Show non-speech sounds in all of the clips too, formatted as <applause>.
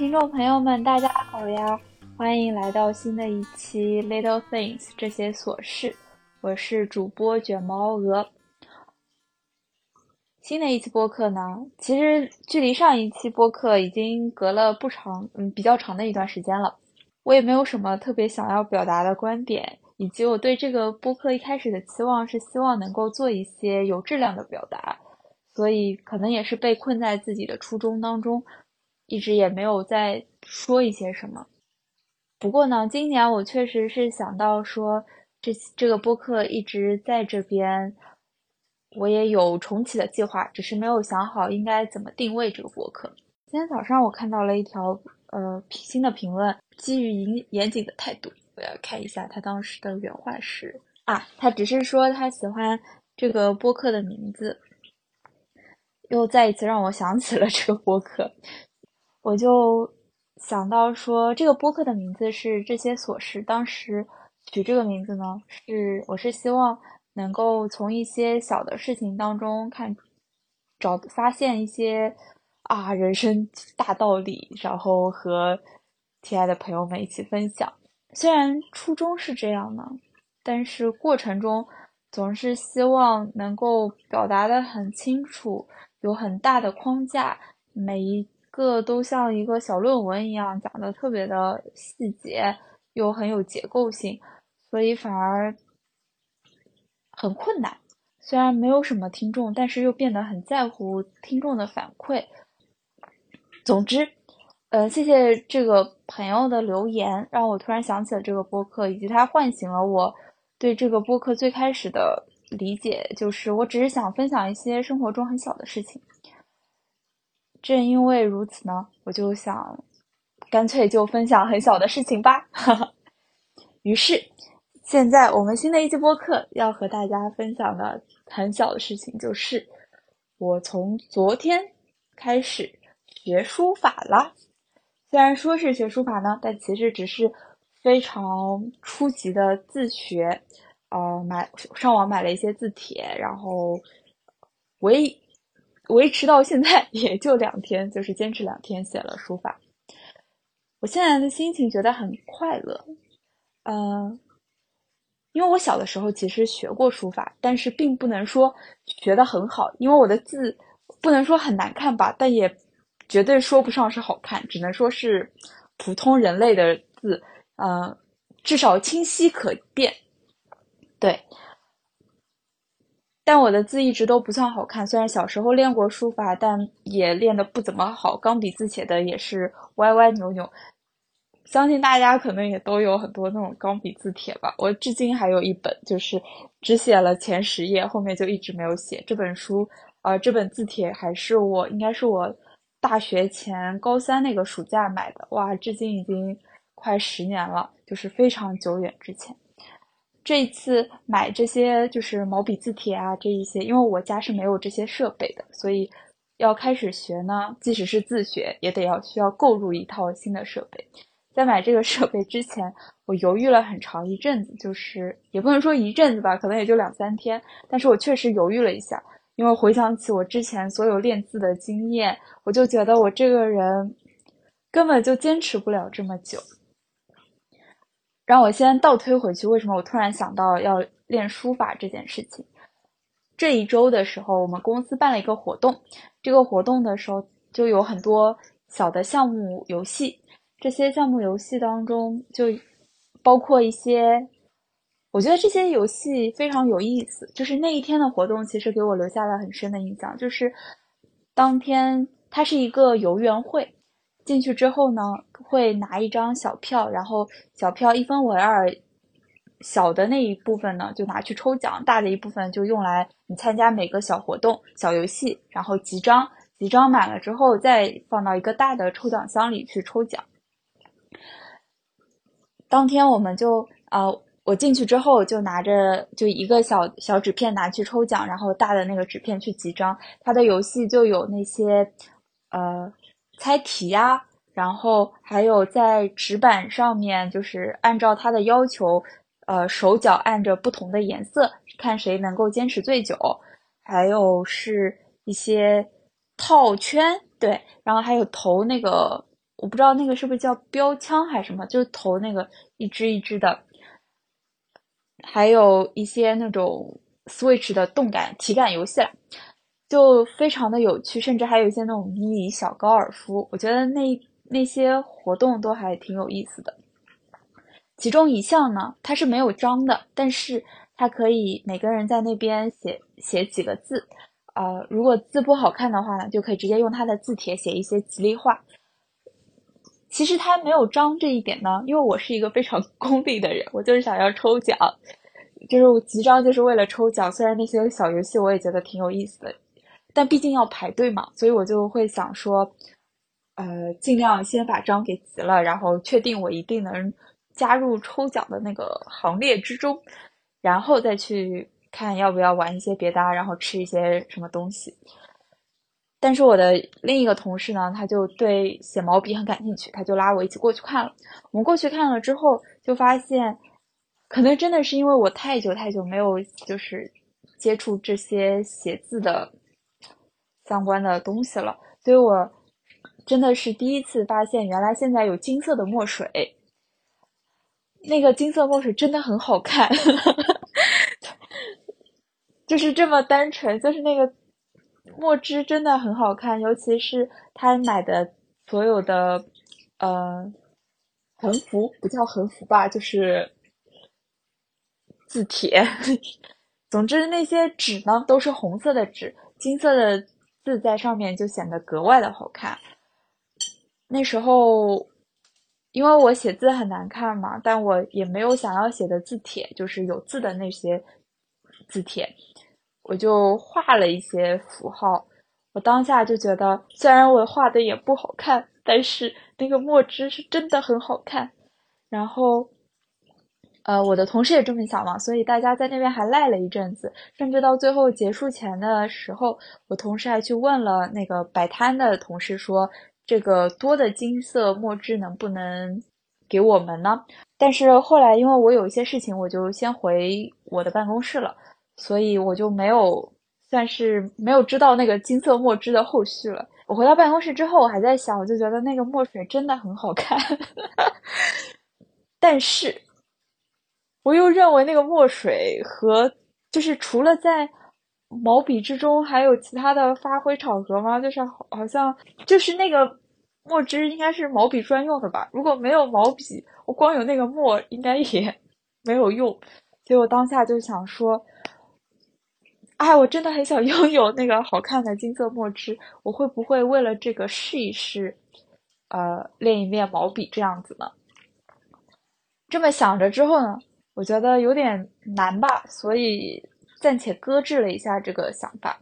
听众朋友们，大家好呀！欢迎来到新的一期《Little Things》这些琐事，我是主播卷毛鹅。新的一期播客呢，其实距离上一期播客已经隔了不长，嗯，比较长的一段时间了。我也没有什么特别想要表达的观点，以及我对这个播客一开始的期望是希望能够做一些有质量的表达，所以可能也是被困在自己的初衷当中。一直也没有再说一些什么。不过呢，今年我确实是想到说，这这个播客一直在这边，我也有重启的计划，只是没有想好应该怎么定位这个播客。今天早上我看到了一条呃新的评论，基于严严谨的态度，我要看一下他当时的原话是啊，他只是说他喜欢这个播客的名字，又再一次让我想起了这个播客。我就想到说，这个播客的名字是这些琐事。当时取这个名字呢，是我是希望能够从一些小的事情当中看找发现一些啊人生大道理，然后和亲爱的朋友们一起分享。虽然初衷是这样呢，但是过程中总是希望能够表达的很清楚，有很大的框架，每一。个都像一个小论文一样讲的特别的细节，又很有结构性，所以反而很困难。虽然没有什么听众，但是又变得很在乎听众的反馈。总之，呃，谢谢这个朋友的留言，让我突然想起了这个播客，以及他唤醒了我对这个播客最开始的理解，就是我只是想分享一些生活中很小的事情。正因为如此呢，我就想，干脆就分享很小的事情吧。<laughs> 于是，现在我们新的一期播客要和大家分享的很小的事情，就是我从昨天开始学书法了。虽然说是学书法呢，但其实只是非常初级的自学。呃，买上网买了一些字帖，然后唯。维持到现在也就两天，就是坚持两天写了书法。我现在的心情觉得很快乐，嗯，因为我小的时候其实学过书法，但是并不能说学得很好，因为我的字不能说很难看吧，但也绝对说不上是好看，只能说是普通人类的字，嗯，至少清晰可辨，对。但我的字一直都不算好看，虽然小时候练过书法，但也练得不怎么好。钢笔字写的也是歪歪扭扭，相信大家可能也都有很多那种钢笔字帖吧。我至今还有一本，就是只写了前十页，后面就一直没有写。这本书，呃，这本字帖还是我应该是我大学前高三那个暑假买的，哇，至今已经快十年了，就是非常久远之前。这一次买这些就是毛笔字帖啊，这一些，因为我家是没有这些设备的，所以要开始学呢，即使是自学，也得要需要购入一套新的设备。在买这个设备之前，我犹豫了很长一阵子，就是也不能说一阵子吧，可能也就两三天，但是我确实犹豫了一下，因为回想起我之前所有练字的经验，我就觉得我这个人根本就坚持不了这么久。让我先倒推回去，为什么我突然想到要练书法这件事情？这一周的时候，我们公司办了一个活动，这个活动的时候就有很多小的项目游戏，这些项目游戏当中就包括一些，我觉得这些游戏非常有意思。就是那一天的活动，其实给我留下了很深的印象。就是当天它是一个游园会。进去之后呢，会拿一张小票，然后小票一分为二，小的那一部分呢就拿去抽奖，大的一部分就用来你参加每个小活动、小游戏，然后集章，集章满了之后再放到一个大的抽奖箱里去抽奖。当天我们就呃，我进去之后就拿着就一个小小纸片拿去抽奖，然后大的那个纸片去集章。它的游戏就有那些呃。猜题呀，然后还有在纸板上面，就是按照他的要求，呃，手脚按着不同的颜色，看谁能够坚持最久。还有是一些套圈，对，然后还有投那个我不知道那个是不是叫标枪还是什么，就是投那个一支一支的，还有一些那种 Switch 的动感体感游戏啦，就非常的有趣，甚至还有一些那种迷你小高尔夫，我觉得那那些活动都还挺有意思的。其中一项呢，它是没有章的，但是它可以每个人在那边写写几个字。呃，如果字不好看的话呢，就可以直接用它的字帖写一些吉利话。其实它没有章这一点呢，因为我是一个非常 <laughs> 功利的人，我就是想要抽奖，就是我集章就是为了抽奖。虽然那些小游戏我也觉得挺有意思的，但毕竟要排队嘛，所以我就会想说，呃，尽量先把章给集了，然后确定我一定能加入抽奖的那个行列之中，然后再去。看要不要玩一些别的，然后吃一些什么东西。但是我的另一个同事呢，他就对写毛笔很感兴趣，他就拉我一起过去看了。我们过去看了之后，就发现，可能真的是因为我太久太久没有就是接触这些写字的相关的东西了，所以我真的是第一次发现，原来现在有金色的墨水。那个金色墨水真的很好看。<laughs> 就是这么单纯，就是那个墨汁真的很好看，尤其是他买的所有的呃横幅，不叫横幅吧，就是字帖。<laughs> 总之那些纸呢都是红色的纸，金色的字在上面就显得格外的好看。那时候因为我写字很难看嘛，但我也没有想要写的字帖，就是有字的那些字帖。我就画了一些符号，我当下就觉得，虽然我画的也不好看，但是那个墨汁是真的很好看。然后，呃，我的同事也这么想嘛，所以大家在那边还赖了一阵子，甚至到最后结束前的时候，我同事还去问了那个摆摊的同事说，这个多的金色墨汁能不能给我们呢？但是后来因为我有一些事情，我就先回我的办公室了。所以我就没有算是没有知道那个金色墨汁的后续了。我回到办公室之后，我还在想，我就觉得那个墨水真的很好看，<laughs> 但是我又认为那个墨水和就是除了在毛笔之中，还有其他的发挥场合吗？就是好像就是那个墨汁应该是毛笔专用的吧？如果没有毛笔，我光有那个墨应该也 <laughs> 没有用。所以我当下就想说。哎，我真的很想拥有那个好看的金色墨汁，我会不会为了这个试一试，呃，练一练毛笔这样子呢？这么想着之后呢，我觉得有点难吧，所以暂且搁置了一下这个想法。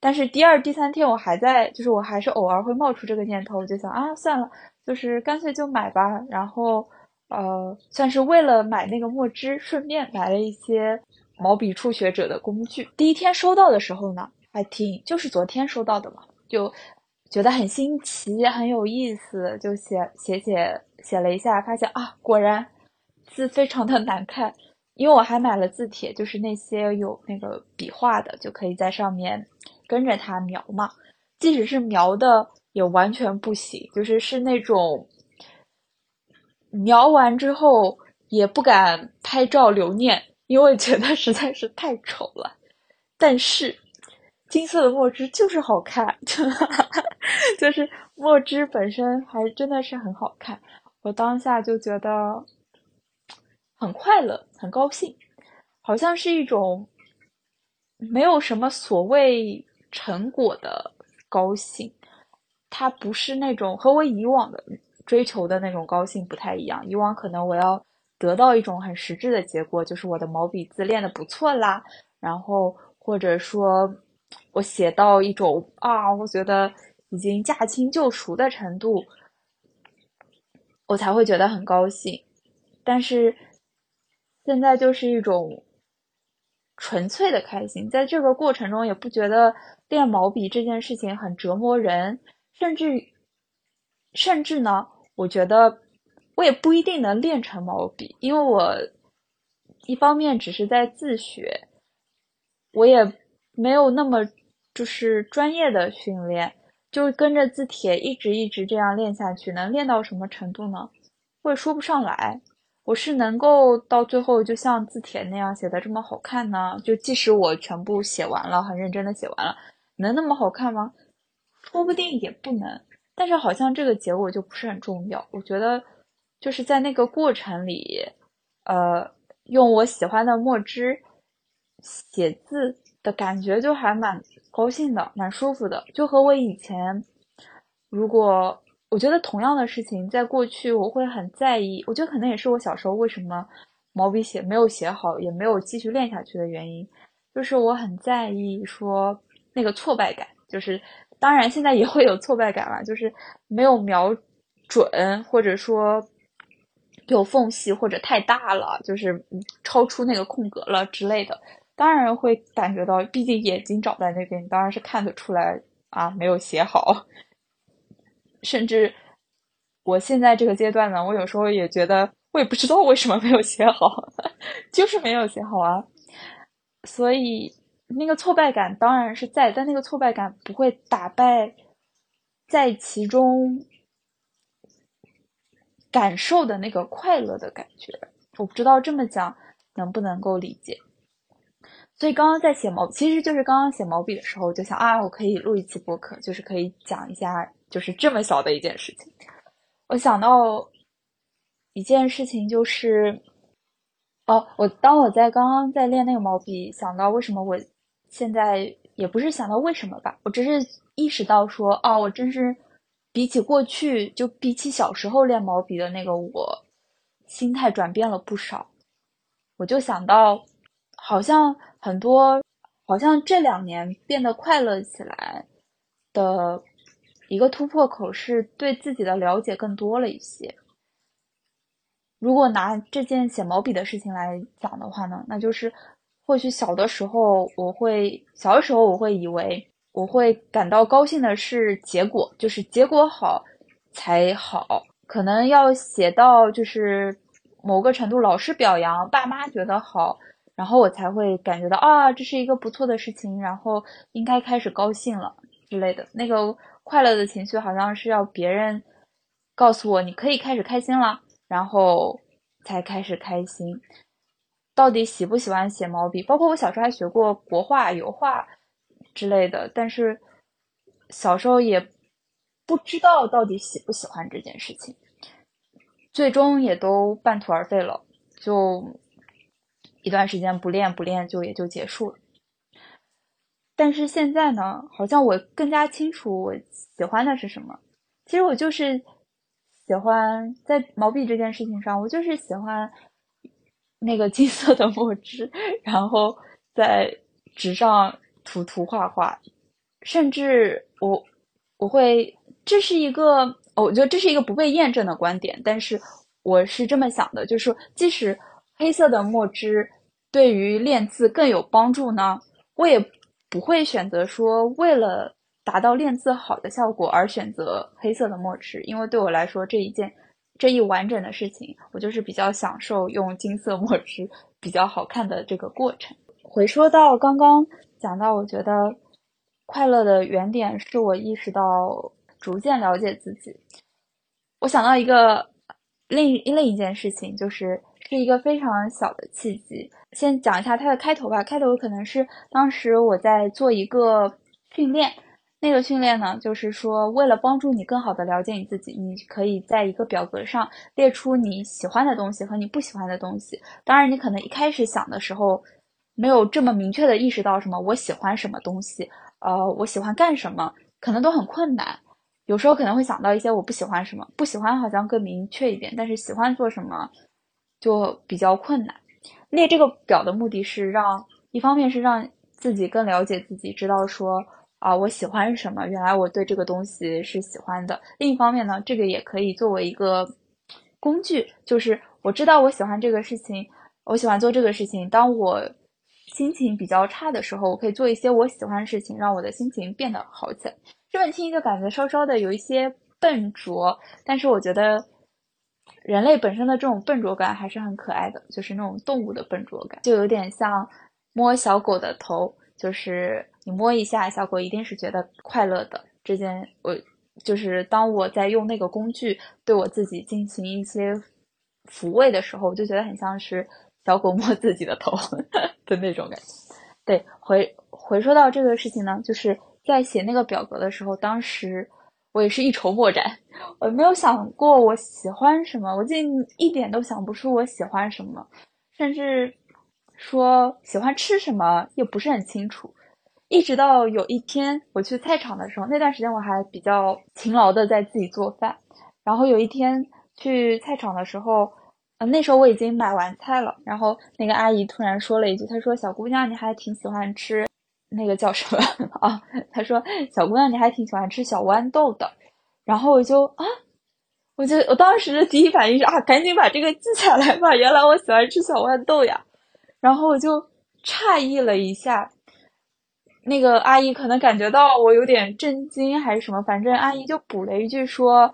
但是第二、第三天我还在，就是我还是偶尔会冒出这个念头，我就想啊，算了，就是干脆就买吧。然后，呃，算是为了买那个墨汁，顺便买了一些。毛笔初学者的工具，第一天收到的时候呢，还挺，就是昨天收到的嘛，就觉得很新奇，很有意思，就写写写写了一下，发现啊，果然字非常的难看。因为我还买了字帖，就是那些有那个笔画的，就可以在上面跟着它描嘛。即使是描的，也完全不行，就是是那种描完之后也不敢拍照留念。因为觉得实在是太丑了，但是金色的墨汁就是好看，<laughs> 就是墨汁本身还真的是很好看。我当下就觉得很快乐，很高兴，好像是一种没有什么所谓成果的高兴。它不是那种和我以往的追求的那种高兴不太一样。以往可能我要。得到一种很实质的结果，就是我的毛笔字练的不错啦。然后或者说，我写到一种啊，我觉得已经驾轻就熟的程度，我才会觉得很高兴。但是现在就是一种纯粹的开心，在这个过程中也不觉得练毛笔这件事情很折磨人，甚至甚至呢，我觉得。我也不一定能练成毛笔，因为我一方面只是在自学，我也没有那么就是专业的训练。就跟着字帖一直一直这样练下去，能练到什么程度呢？我也说不上来。我是能够到最后就像字帖那样写的这么好看呢？就即使我全部写完了，很认真的写完了，能那么好看吗？说不定也不能。但是好像这个结果就不是很重要。我觉得就是在那个过程里，呃，用我喜欢的墨汁写字的感觉就还蛮。高兴的，蛮舒服的，就和我以前，如果我觉得同样的事情，在过去我会很在意，我觉得可能也是我小时候为什么毛笔写没有写好，也没有继续练下去的原因，就是我很在意说那个挫败感，就是当然现在也会有挫败感了，就是没有瞄准，或者说有缝隙或者太大了，就是超出那个空格了之类的。当然会感觉到，毕竟眼睛长在那边，当然是看得出来啊，没有写好。甚至我现在这个阶段呢，我有时候也觉得，我也不知道为什么没有写好，<laughs> 就是没有写好啊。所以那个挫败感当然是在，但那个挫败感不会打败在其中感受的那个快乐的感觉。我不知道这么讲能不能够理解。所以刚刚在写毛，其实就是刚刚写毛笔的时候，就想啊，我可以录一期播客，就是可以讲一下，就是这么小的一件事情。我想到一件事情，就是哦，我当我在刚刚在练那个毛笔，想到为什么我现在也不是想到为什么吧，我只是意识到说，哦，我真是比起过去，就比起小时候练毛笔的那个我，心态转变了不少。我就想到。好像很多，好像这两年变得快乐起来的一个突破口是对自己的了解更多了一些。如果拿这件写毛笔的事情来讲的话呢，那就是或许小的时候我会小的时候我会以为我会感到高兴的是结果，就是结果好才好，可能要写到就是某个程度，老师表扬，爸妈觉得好。然后我才会感觉到啊，这是一个不错的事情，然后应该开始高兴了之类的。那个快乐的情绪好像是要别人告诉我你可以开始开心了，然后才开始开心。到底喜不喜欢写毛笔？包括我小时候还学过国画、油画之类的，但是小时候也不知道到底喜不喜欢这件事情，最终也都半途而废了，就。一段时间不练不练就也就结束了，但是现在呢，好像我更加清楚我喜欢的是什么。其实我就是喜欢在毛笔这件事情上，我就是喜欢那个金色的墨汁，然后在纸上涂涂画画，甚至我我会这是一个，我觉得这是一个不被验证的观点，但是我是这么想的，就是即使。黑色的墨汁对于练字更有帮助呢？我也不会选择说为了达到练字好的效果而选择黑色的墨汁，因为对我来说这一件这一完整的事情，我就是比较享受用金色墨汁比较好看的这个过程。回说到刚刚讲到，我觉得快乐的原点是我意识到逐渐了解自己。我想到一个另另一件事情就是。是一个非常小的契机。先讲一下它的开头吧。开头可能是当时我在做一个训练，那个训练呢，就是说为了帮助你更好的了解你自己，你可以在一个表格上列出你喜欢的东西和你不喜欢的东西。当然，你可能一开始想的时候没有这么明确的意识到什么我喜欢什么东西，呃，我喜欢干什么，可能都很困难。有时候可能会想到一些我不喜欢什么，不喜欢好像更明确一点，但是喜欢做什么。就比较困难。列这个表的目的是让，一方面是让自己更了解自己，知道说啊我喜欢什么，原来我对这个东西是喜欢的。另一方面呢，这个也可以作为一个工具，就是我知道我喜欢这个事情，我喜欢做这个事情。当我心情比较差的时候，我可以做一些我喜欢的事情，让我的心情变得好起来。这本听就感觉稍稍的有一些笨拙，但是我觉得。人类本身的这种笨拙感还是很可爱的，就是那种动物的笨拙感，就有点像摸小狗的头，就是你摸一下，小狗一定是觉得快乐的。这件，我就是当我在用那个工具对我自己进行一些抚慰的时候，我就觉得很像是小狗摸自己的头的那种感觉。对，回回说到这个事情呢，就是在写那个表格的时候，当时我也是一筹莫展，我没有想过我喜欢什么，我竟一点都想不出我喜欢什么，甚至说喜欢吃什么也不是很清楚。一直到有一天我去菜场的时候，那段时间我还比较勤劳的在自己做饭。然后有一天去菜场的时候，呃，那时候我已经买完菜了。然后那个阿姨突然说了一句：“她说小姑娘，你还挺喜欢吃那个叫什么 <laughs> 啊？”她说：“小姑娘，你还挺喜欢吃小豌豆的。”然后我就啊，我就我当时的第一反应是啊，赶紧把这个记下来吧。原来我喜欢吃小豌豆呀。然后我就诧异了一下。那个阿姨可能感觉到我有点震惊还是什么，反正阿姨就补了一句说：“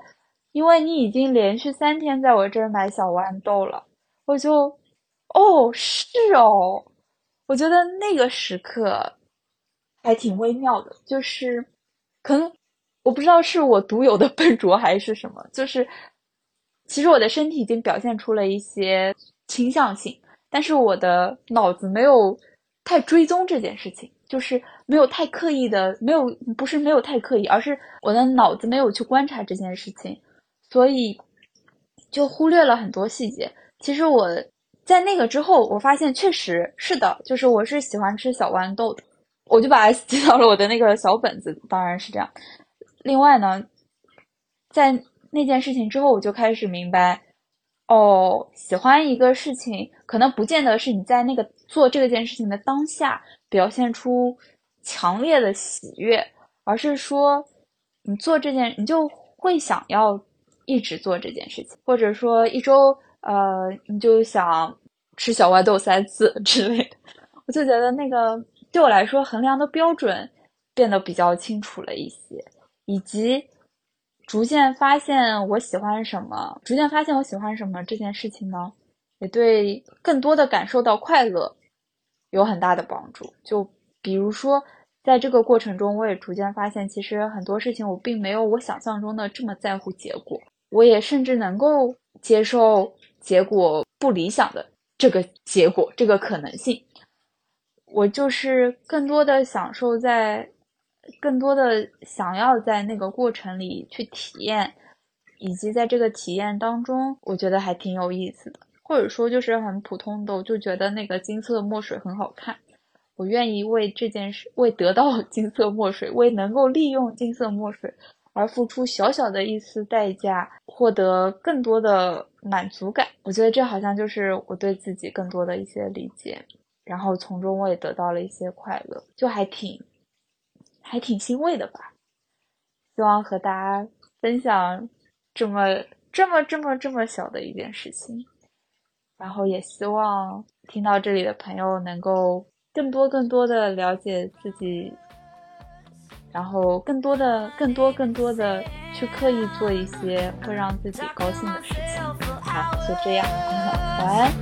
因为你已经连续三天在我这儿买小豌豆了。”我就，哦，是哦，我觉得那个时刻还挺微妙的，就是可能我不知道是我独有的笨拙还是什么，就是其实我的身体已经表现出了一些倾向性，但是我的脑子没有太追踪这件事情。就是没有太刻意的，没有不是没有太刻意，而是我的脑子没有去观察这件事情，所以就忽略了很多细节。其实我在那个之后，我发现确实是的，就是我是喜欢吃小豌豆的，我就把它记到了我的那个小本子。当然是这样。另外呢，在那件事情之后，我就开始明白，哦，喜欢一个事情，可能不见得是你在那个做这件事情的当下。表现出强烈的喜悦，而是说你做这件，你就会想要一直做这件事情，或者说一周，呃，你就想吃小豌豆三次之类的。我就觉得那个对我来说衡量的标准变得比较清楚了一些，以及逐渐发现我喜欢什么，逐渐发现我喜欢什么这件事情呢，也对更多的感受到快乐。有很大的帮助。就比如说，在这个过程中，我也逐渐发现，其实很多事情我并没有我想象中的这么在乎结果。我也甚至能够接受结果不理想的这个结果，这个可能性。我就是更多的享受在，更多的想要在那个过程里去体验，以及在这个体验当中，我觉得还挺有意思的。或者说就是很普通的，我就觉得那个金色墨水很好看，我愿意为这件事，为得到 <laughs> 金色墨水，为能够利用金色墨水而付出小小的一丝代价，获得更多的满足感。我觉得这好像就是我对自己更多的一些理解，然后从中我也得到了一些快乐，就还挺，还挺欣慰的吧。希望和大家分享这么这么这么这么小的一件事情。然后也希望听到这里的朋友能够更多、更多的了解自己，然后更多的、更多、更多的去刻意做一些会让自己高兴的事情。好，就这样，<laughs> 晚安。